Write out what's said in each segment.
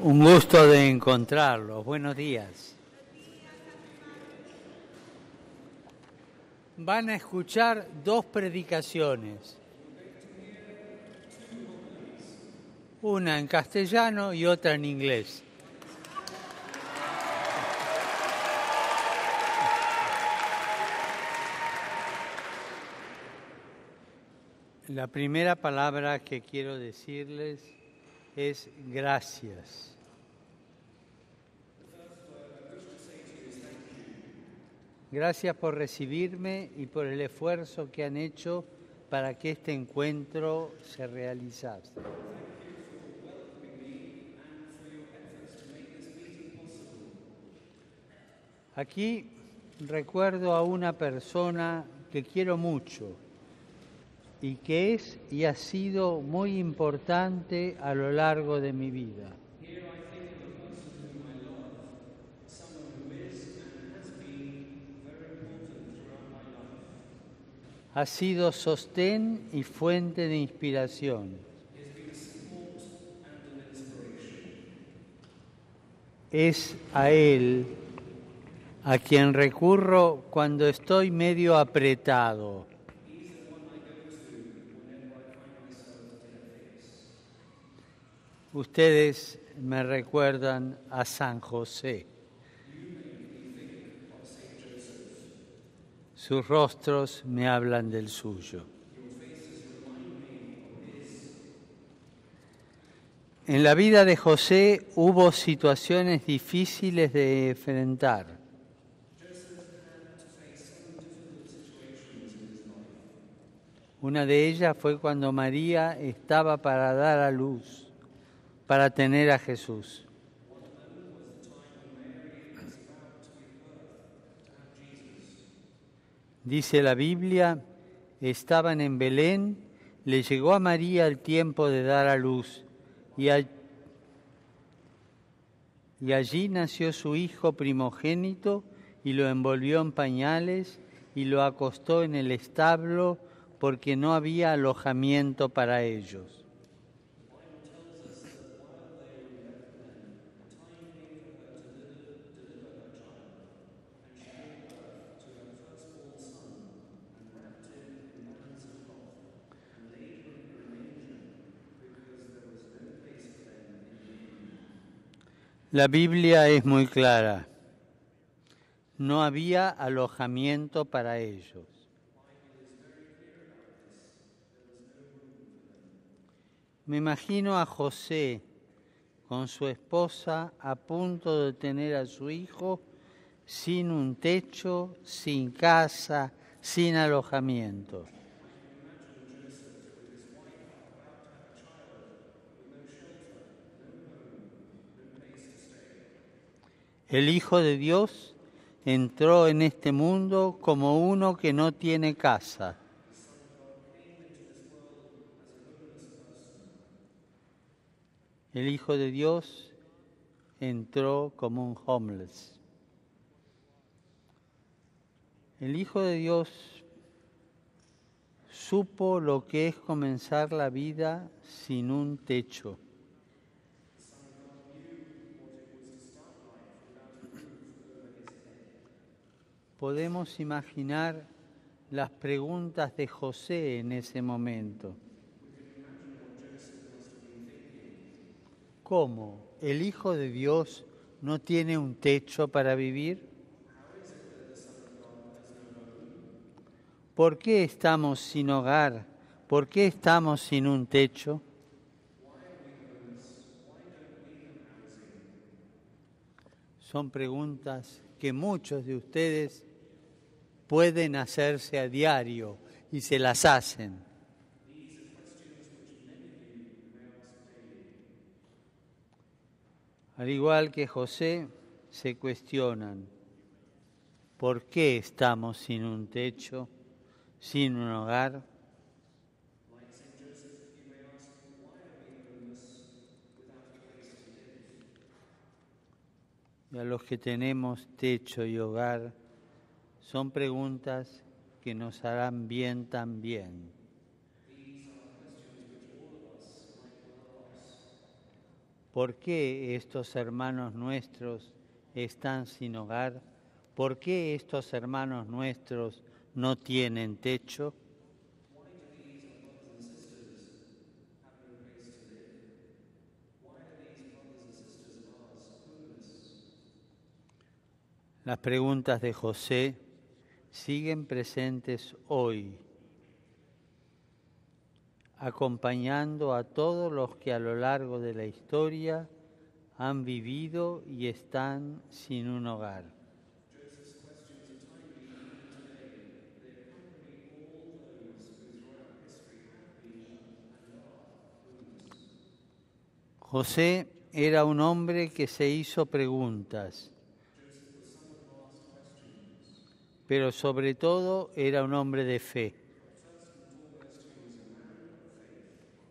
Un gusto de encontrarlos. Buenos días. Van a escuchar dos predicaciones. Una en castellano y otra en inglés. La primera palabra que quiero decirles es gracias. Gracias por recibirme y por el esfuerzo que han hecho para que este encuentro se realizase. Aquí recuerdo a una persona que quiero mucho y que es y ha sido muy importante a lo largo de mi vida. Ha sido sostén y fuente de inspiración. Es a Él a quien recurro cuando estoy medio apretado. Ustedes me recuerdan a San José. Sus rostros me hablan del suyo. En la vida de José hubo situaciones difíciles de enfrentar. Una de ellas fue cuando María estaba para dar a luz, para tener a Jesús. Dice la Biblia, estaban en Belén, le llegó a María el tiempo de dar a luz y, y allí nació su hijo primogénito y lo envolvió en pañales y lo acostó en el establo porque no había alojamiento para ellos. La Biblia es muy clara. No había alojamiento para ellos. Me imagino a José con su esposa a punto de tener a su hijo sin un techo, sin casa, sin alojamiento. El Hijo de Dios entró en este mundo como uno que no tiene casa. El Hijo de Dios entró como un homeless. El Hijo de Dios supo lo que es comenzar la vida sin un techo. Podemos imaginar las preguntas de José en ese momento. ¿Cómo? ¿El Hijo de Dios no tiene un techo para vivir? ¿Por qué estamos sin hogar? ¿Por qué estamos sin un techo? Son preguntas que muchos de ustedes pueden hacerse a diario y se las hacen. Al igual que José, se cuestionan, ¿por qué estamos sin un techo, sin un hogar? Y a los que tenemos techo y hogar, son preguntas que nos harán bien también. ¿por qué estos hermanos nuestros están sin hogar? ¿Por qué estos hermanos nuestros no tienen techo? Las preguntas de José siguen presentes hoy, acompañando a todos los que a lo largo de la historia han vivido y están sin un hogar. José era un hombre que se hizo preguntas pero sobre todo era un hombre de fe.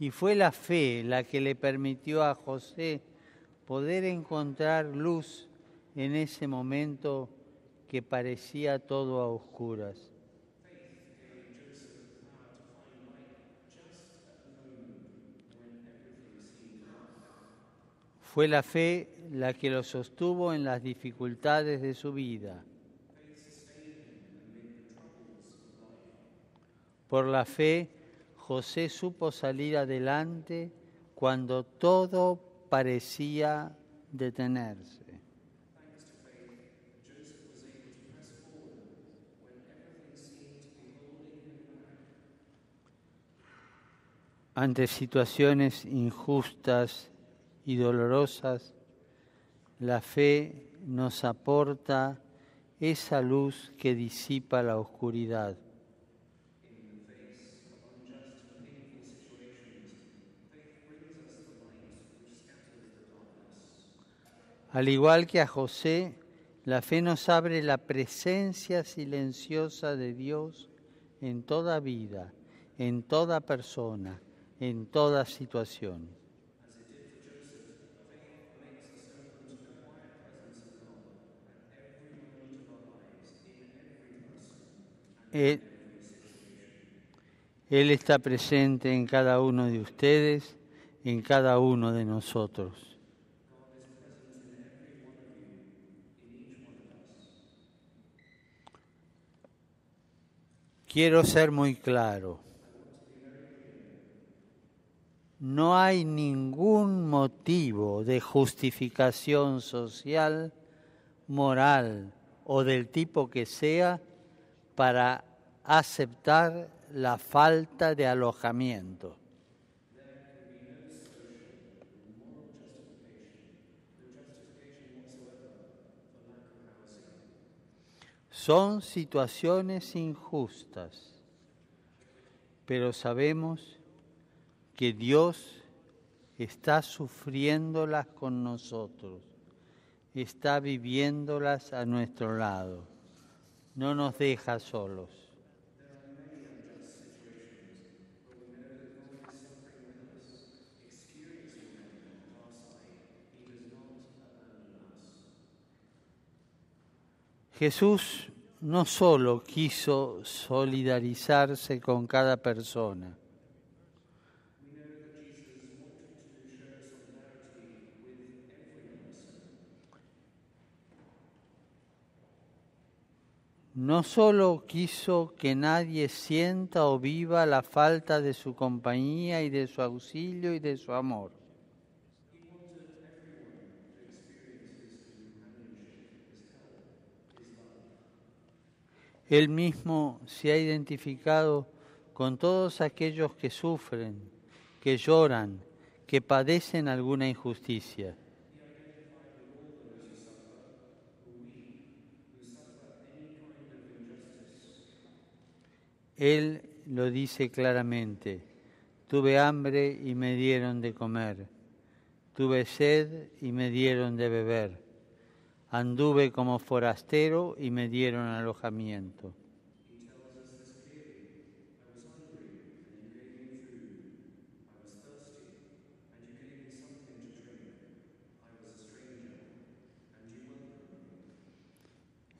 Y fue la fe la que le permitió a José poder encontrar luz en ese momento que parecía todo a oscuras. Fue la fe la que lo sostuvo en las dificultades de su vida. Por la fe, José supo salir adelante cuando todo parecía detenerse. Ante situaciones injustas y dolorosas, la fe nos aporta esa luz que disipa la oscuridad. Al igual que a José, la fe nos abre la presencia silenciosa de Dios en toda vida, en toda persona, en toda situación. Él, Él está presente en cada uno de ustedes, en cada uno de nosotros. Quiero ser muy claro. No hay ningún motivo de justificación social, moral o del tipo que sea para aceptar la falta de alojamiento. Son situaciones injustas, pero sabemos que Dios está sufriéndolas con nosotros, está viviéndolas a nuestro lado, no nos deja solos. Jesús no solo quiso solidarizarse con cada persona, no solo quiso que nadie sienta o viva la falta de su compañía y de su auxilio y de su amor, Él mismo se ha identificado con todos aquellos que sufren, que lloran, que padecen alguna injusticia. Él lo dice claramente, tuve hambre y me dieron de comer, tuve sed y me dieron de beber Anduve como forastero y me dieron alojamiento.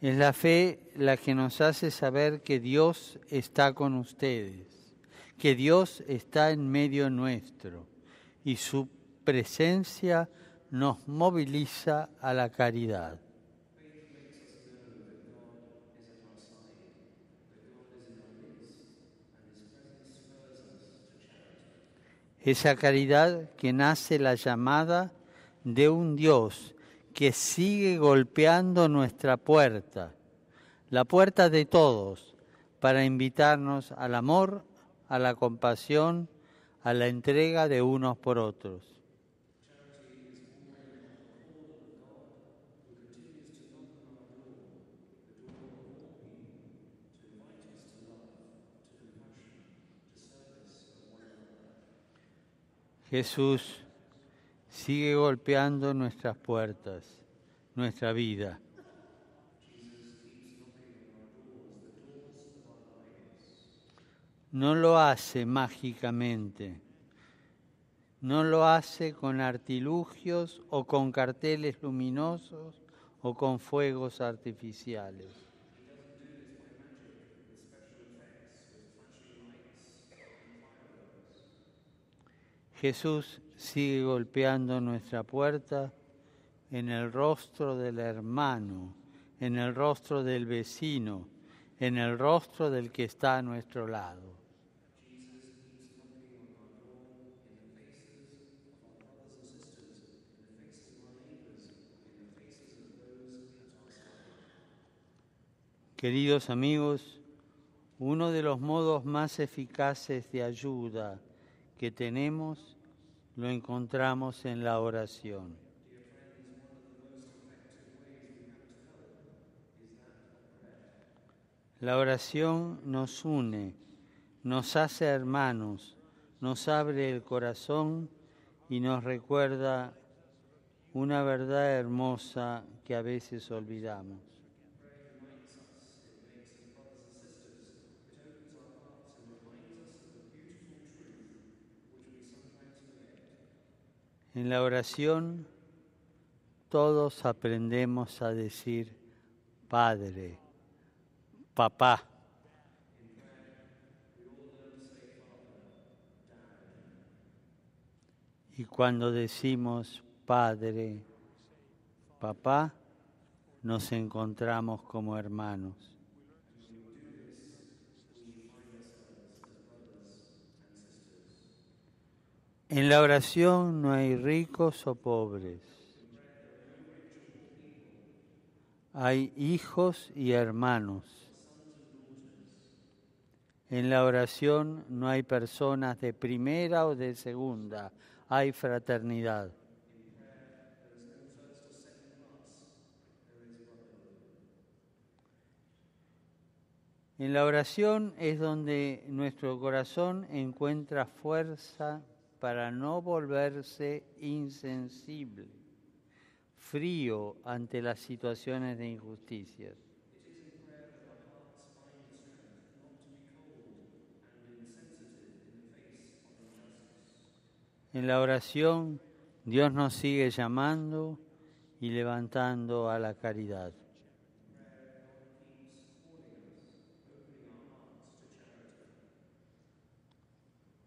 Es la fe la que nos hace saber que Dios está con ustedes, que Dios está en medio nuestro y su presencia nos moviliza a la caridad. Esa caridad que nace la llamada de un Dios que sigue golpeando nuestra puerta, la puerta de todos, para invitarnos al amor, a la compasión, a la entrega de unos por otros. Jesús sigue golpeando nuestras puertas, nuestra vida. No lo hace mágicamente, no lo hace con artilugios o con carteles luminosos o con fuegos artificiales. Jesús sigue golpeando nuestra puerta en el rostro del hermano, en el rostro del vecino, en el rostro del que está a nuestro lado. Queridos amigos, uno de los modos más eficaces de ayuda que tenemos lo encontramos en la oración. La oración nos une, nos hace hermanos, nos abre el corazón y nos recuerda una verdad hermosa que a veces olvidamos. En la oración todos aprendemos a decir Padre, Papá. Y cuando decimos Padre, Papá, nos encontramos como hermanos. En la oración no hay ricos o pobres. Hay hijos y hermanos. En la oración no hay personas de primera o de segunda, hay fraternidad. En la oración es donde nuestro corazón encuentra fuerza para no volverse insensible, frío ante las situaciones de injusticia. En la oración Dios nos sigue llamando y levantando a la caridad.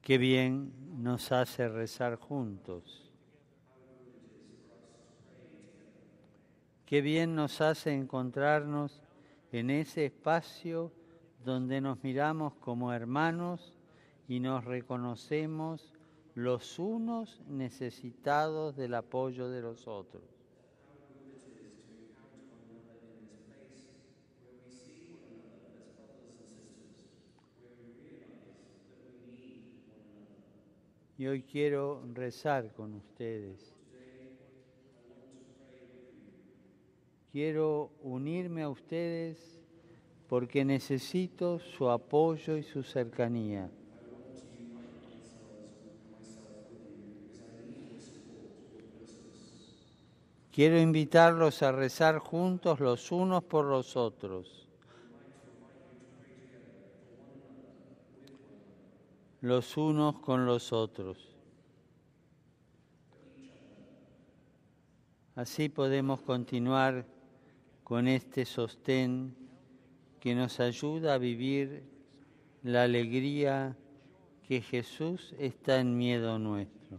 Qué bien nos hace rezar juntos. Qué bien nos hace encontrarnos en ese espacio donde nos miramos como hermanos y nos reconocemos los unos necesitados del apoyo de los otros. Y hoy quiero rezar con ustedes. Quiero unirme a ustedes porque necesito su apoyo y su cercanía. Quiero invitarlos a rezar juntos los unos por los otros. los unos con los otros. Así podemos continuar con este sostén que nos ayuda a vivir la alegría que Jesús está en miedo nuestro.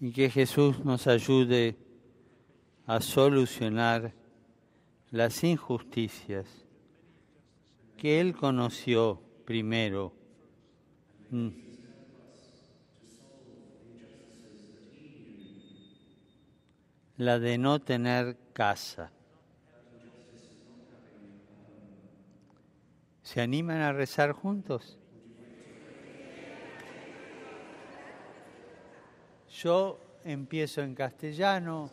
Y que Jesús nos ayude a solucionar las injusticias que Él conoció primero. Mm. La de no tener casa. ¿Se animan a rezar juntos? Yo empiezo en castellano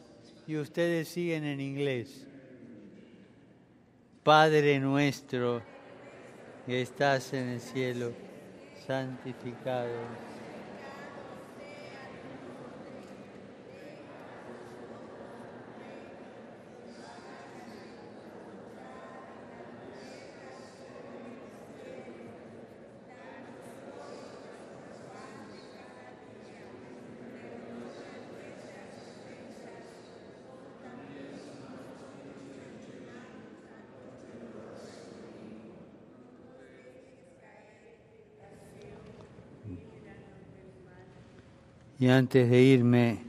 y ustedes siguen en inglés. Padre nuestro que estás en el cielo, santificado Y antes de irme,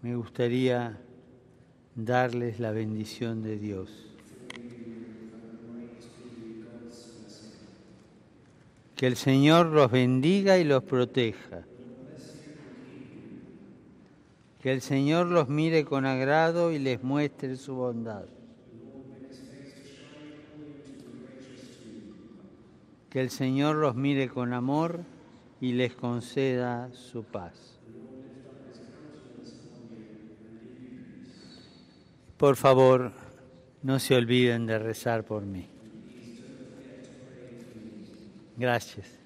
me gustaría darles la bendición de Dios. Que el Señor los bendiga y los proteja. Que el Señor los mire con agrado y les muestre su bondad. Que el Señor los mire con amor y les conceda su paz. Por favor, no se olviden de rezar por mí. Gracias.